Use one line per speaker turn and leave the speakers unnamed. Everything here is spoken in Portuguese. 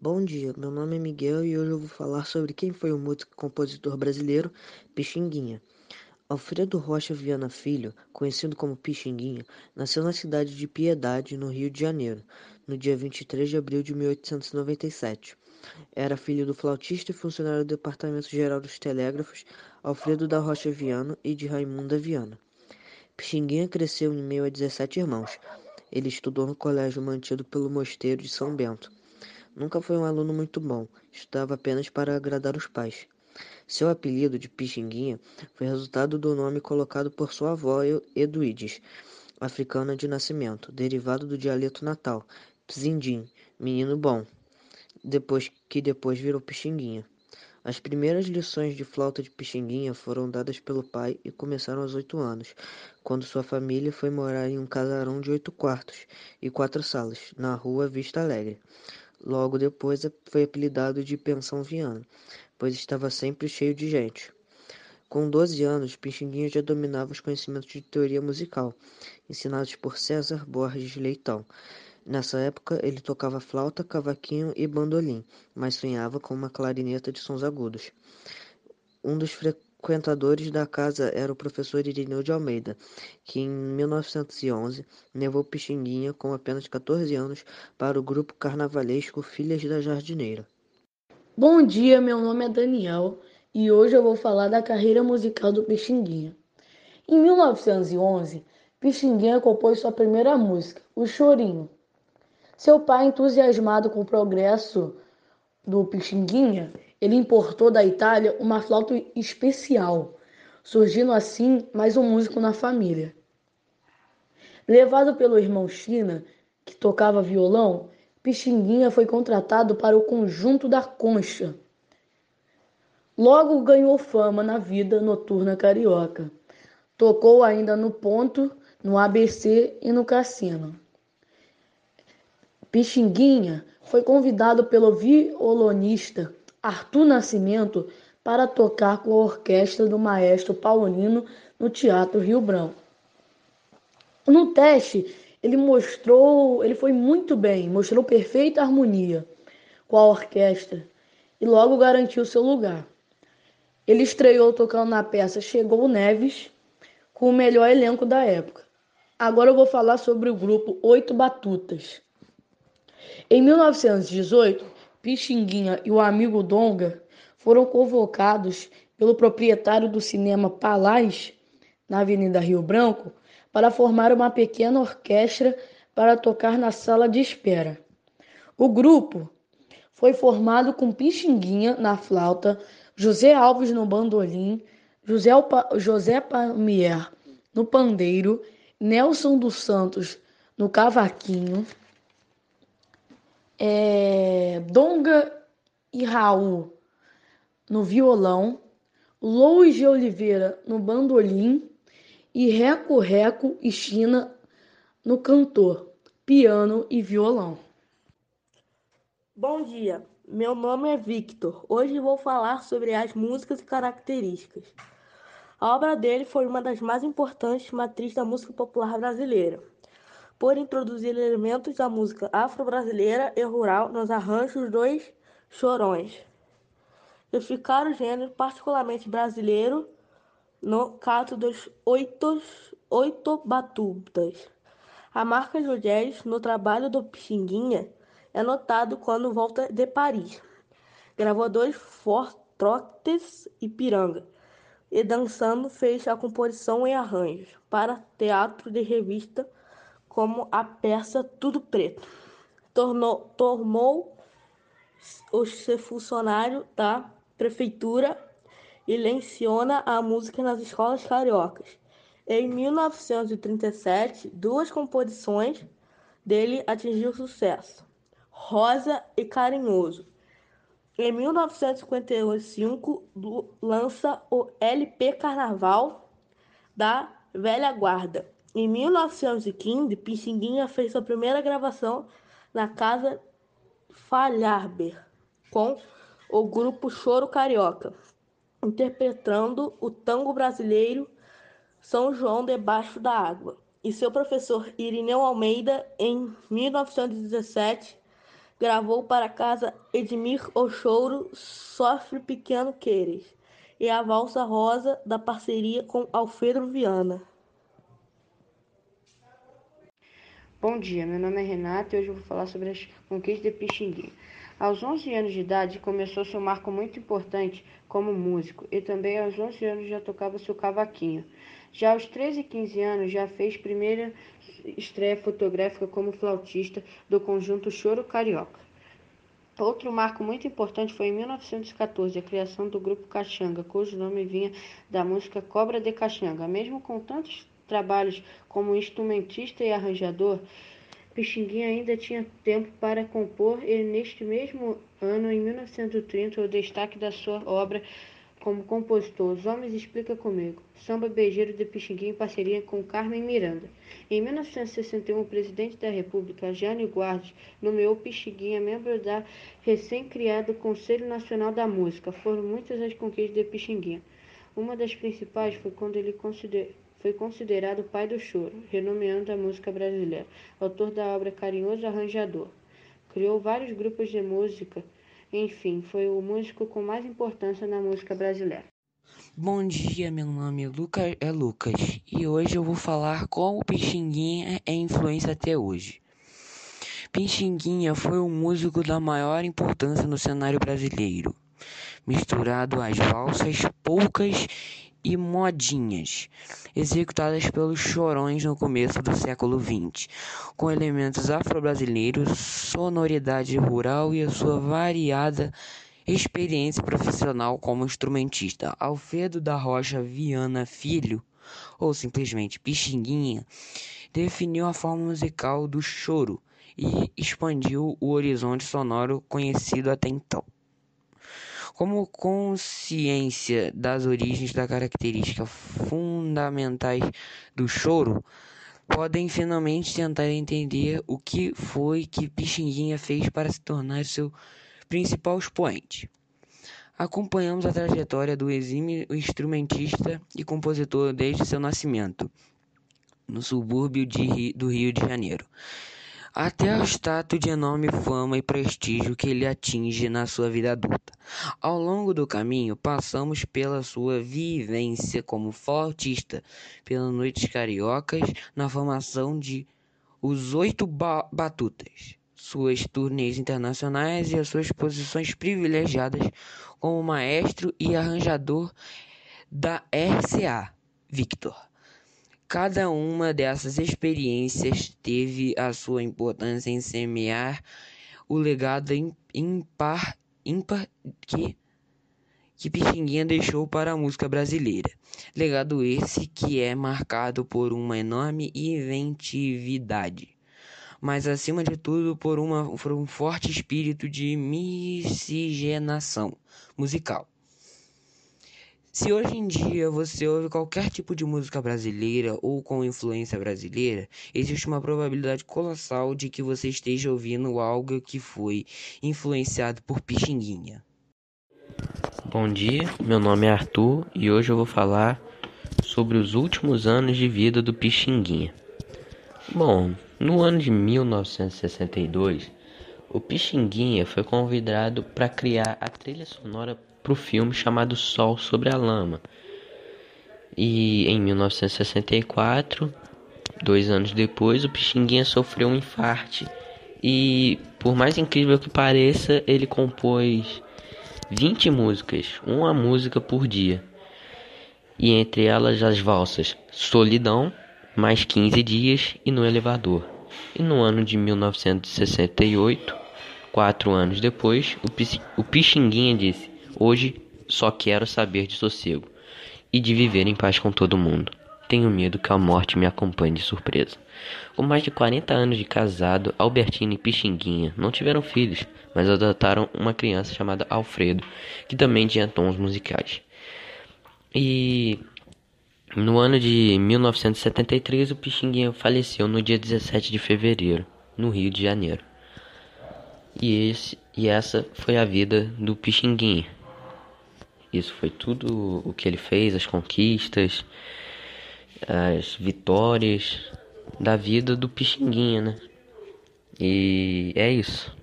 Bom dia, meu nome é Miguel e hoje eu vou falar sobre quem foi o músico e compositor brasileiro Pixinguinha. Alfredo Rocha Viana Filho, conhecido como Pixinguinha, nasceu na cidade de Piedade, no Rio de Janeiro, no dia 23 de abril de 1897. Era filho do flautista e funcionário do Departamento Geral dos Telégrafos Alfredo da Rocha Viana e de Raimunda Viana. Pixinguinha cresceu em meio a 17 irmãos. Ele estudou no colégio mantido pelo Mosteiro de São Bento. Nunca foi um aluno muito bom, estudava apenas para agradar os pais. Seu apelido de Pixinguinha foi resultado do nome colocado por sua avó Eduides, africana de nascimento, derivado do dialeto natal, Pzindim, menino bom, depois que depois virou Pixinguinha. As primeiras lições de flauta de Pixinguinha foram dadas pelo pai e começaram aos oito anos, quando sua família foi morar em um casarão de oito quartos e quatro salas, na rua Vista Alegre. Logo depois foi apelidado de Pensão Viana, pois estava sempre cheio de gente. Com 12 anos, Pixinguinha já dominava os conhecimentos de teoria musical, ensinados por César Borges Leitão. Nessa época, ele tocava flauta, cavaquinho e bandolim, mas sonhava com uma clarineta de sons agudos. Um dos frequentadores da casa era o professor Irineu de Almeida, que em 1911 levou Pixinguinha, com apenas 14 anos, para o grupo carnavalesco Filhas da Jardineira.
Bom dia, meu nome é Daniel e hoje eu vou falar da carreira musical do Pixinguinha. Em 1911, Pixinguinha compôs sua primeira música, O Chorinho. Seu pai, entusiasmado com o progresso do Pixinguinha, ele importou da Itália uma flauta especial, surgindo assim mais um músico na família. Levado pelo irmão China, que tocava violão, Pixinguinha foi contratado para o conjunto da Concha. Logo ganhou fama na vida noturna carioca. Tocou ainda no Ponto, no ABC e no Cassino. Pixinguinha foi convidado pelo violonista Arthur Nascimento para tocar com a orquestra do maestro Paulino no Teatro Rio Branco. No teste, ele mostrou, ele foi muito bem, mostrou perfeita harmonia com a orquestra e logo garantiu seu lugar. Ele estreou tocando na peça Chegou Neves com o melhor elenco da época. Agora eu vou falar sobre o grupo Oito Batutas. Em 1918, Pixinguinha e o amigo Donga foram convocados pelo proprietário do cinema Palais, na Avenida Rio Branco, para formar uma pequena orquestra para tocar na sala de espera. O grupo foi formado com Pixinguinha na flauta, José Alves no bandolim, José, José Palmier no pandeiro, Nelson dos Santos no cavaquinho, é, Donga e Raul no violão, Louis de Oliveira no bandolim e Reco Reco e China no cantor, piano e violão.
Bom dia, meu nome é Victor. Hoje vou falar sobre as músicas e características. A obra dele foi uma das mais importantes matrizes da música popular brasileira por introduzir elementos da música afro-brasileira e rural nos arranjos dos chorões. Justificar o gênero particularmente brasileiro no caso dos oito, oito batutas. A marca do jazz no trabalho do Pixinguinha é notado quando volta de Paris. Gravou dois Fortrotes e Piranga. E dançando fez a composição e arranjos para teatro de revista como a peça Tudo Preto. Tornou, tornou o ser funcionário da prefeitura e lenciona a música nas escolas cariocas. Em 1937, duas composições dele atingiu sucesso: Rosa e Carinhoso. Em 1955, lança o LP Carnaval da Velha Guarda. Em 1915, Pixinguinha fez sua primeira gravação na casa Falharber com o grupo Choro Carioca, interpretando o tango brasileiro São João debaixo da água. E seu professor Irineu Almeida, em 1917, gravou para casa Edmir O Choro, Sofre Pequeno Queres e a Valsa Rosa da parceria com Alfredo Viana.
Bom dia, meu nome é Renato e hoje eu vou falar sobre as conquistas de Pixinguinha. Aos 11 anos de idade começou seu marco muito importante como músico e também aos 11 anos já tocava seu cavaquinho. Já aos 13 e 15 anos já fez primeira estreia fotográfica como flautista do conjunto Choro Carioca. Outro marco muito importante foi em 1914 a criação do grupo Caxanga, cujo nome vinha da música Cobra de Caxanga. Mesmo com tantos trabalhos como instrumentista e arranjador, Pixinguinha ainda tinha tempo para compor e neste mesmo ano, em 1930, o destaque da sua obra como compositor. Os Homens Explica Comigo. Samba Beijeiro de Pixinguinha em parceria com Carmen Miranda. Em 1961, o presidente da República, Jânio Guardes, nomeou Pixinguinha membro da recém-criado Conselho Nacional da Música. Foram muitas as conquistas de Pixinguinha. Uma das principais foi quando ele considerou foi considerado o pai do choro, renomeando a música brasileira. Autor da obra Carinhoso Arranjador. Criou vários grupos de música. Enfim, foi o músico com mais importância na música brasileira.
Bom dia, meu nome é Lucas, é Lucas e hoje eu vou falar como Pixinguinha é influência até hoje. Pixinguinha foi um músico da maior importância no cenário brasileiro, misturado às valsas, polcas e modinhas, executadas pelos chorões no começo do século XX, com elementos afro-brasileiros, sonoridade rural e a sua variada experiência profissional como instrumentista. Alfredo da Rocha Viana Filho, ou simplesmente Pixinguinha, definiu a forma musical do choro e expandiu o horizonte sonoro conhecido até então. Como consciência das origens das características fundamentais do choro, podem finalmente tentar entender o que foi que Pixinguinha fez para se tornar seu principal expoente. Acompanhamos a trajetória do exímio instrumentista e compositor desde seu nascimento, no subúrbio de, do Rio de Janeiro até o status de enorme fama e prestígio que ele atinge na sua vida adulta. Ao longo do caminho, passamos pela sua vivência como flautista, pelas noites cariocas, na formação de Os Oito ba Batutas, suas turnês internacionais e as suas posições privilegiadas como maestro e arranjador da RCA, Victor. Cada uma dessas experiências teve a sua importância em semear o legado ímpar, que, que Pixinguinha deixou para a música brasileira. Legado esse que é marcado por uma enorme inventividade, mas acima de tudo por, uma, por um forte espírito de miscigenação musical. Se hoje em dia você ouve qualquer tipo de música brasileira ou com influência brasileira, existe uma probabilidade colossal de que você esteja ouvindo algo que foi influenciado por Pixinguinha.
Bom dia, meu nome é Arthur e hoje eu vou falar sobre os últimos anos de vida do Pixinguinha. Bom, no ano de 1962, o Pixinguinha foi convidado para criar a trilha sonora para o filme chamado Sol sobre a Lama. E em 1964, dois anos depois, o Pixinguinha sofreu um infarte. E por mais incrível que pareça, ele compôs 20 músicas, uma música por dia. E entre elas as valsas Solidão, mais 15 dias e No Elevador. E no ano de 1968, quatro anos depois, o Pixinguinha disse: Hoje só quero saber de sossego e de viver em paz com todo mundo. Tenho medo que a morte me acompanhe de surpresa. Com mais de 40 anos de casado, Albertina e Pixinguinha não tiveram filhos, mas adotaram uma criança chamada Alfredo, que também tinha tons musicais. E no ano de 1973, o Pixinguinha faleceu no dia 17 de fevereiro, no Rio de Janeiro. E, esse, e essa foi a vida do Pixinguinha. Isso foi tudo o que ele fez, as conquistas, as vitórias da vida do Pixinguinha, né? E é isso.